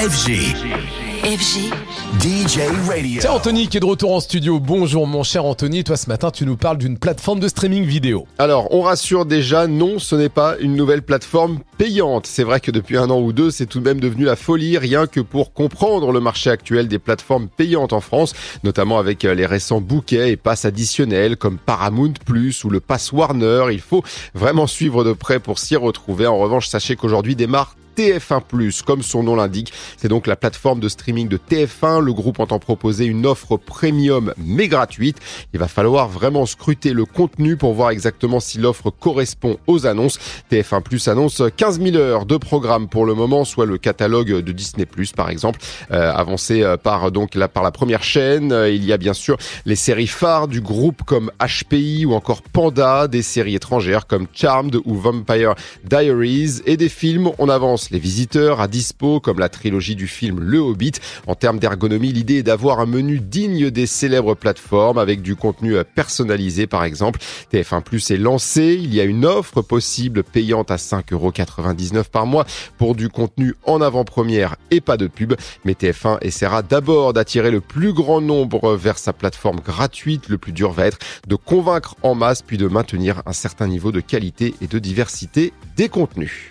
FG. FG. DJ Radio. C'est Anthony qui est de retour en studio. Bonjour mon cher Anthony, toi ce matin tu nous parles d'une plateforme de streaming vidéo. Alors, on rassure déjà, non, ce n'est pas une nouvelle plateforme payante. C'est vrai que depuis un an ou deux, c'est tout de même devenu la folie, rien que pour comprendre le marché actuel des plateformes payantes en France, notamment avec euh, les récents bouquets et passes additionnels comme Paramount Plus ou le Pass Warner. Il faut vraiment suivre de près pour s'y retrouver. En revanche, sachez qu'aujourd'hui démarre TF1+, comme son nom l'indique. C'est donc la plateforme de streaming de TF1. Le groupe entend proposer une offre premium mais gratuite. Il va falloir vraiment scruter le contenu pour voir exactement si l'offre correspond aux annonces. TF1 annonce 15 000 heures de programme pour le moment, soit le catalogue de Disney par exemple, euh, avancé euh, par donc la, par la première chaîne. Euh, il y a bien sûr les séries phares du groupe comme HPI ou encore Panda, des séries étrangères comme Charmed ou Vampire Diaries et des films. On avance les visiteurs à dispo, comme la trilogie du film Le Hobbit. En termes d'ergonomie, l'idée est d'avoir un menu digne des célèbres plateformes avec du contenu personnalisé par exemple. TF1 Plus est lancé, il y a une offre possible payante à 5,99€ par mois pour du contenu en avant-première et pas de pub. Mais TF1 essaiera d'abord d'attirer le plus grand nombre vers sa plateforme gratuite. Le plus dur va être de convaincre en masse puis de maintenir un certain niveau de qualité et de diversité des contenus.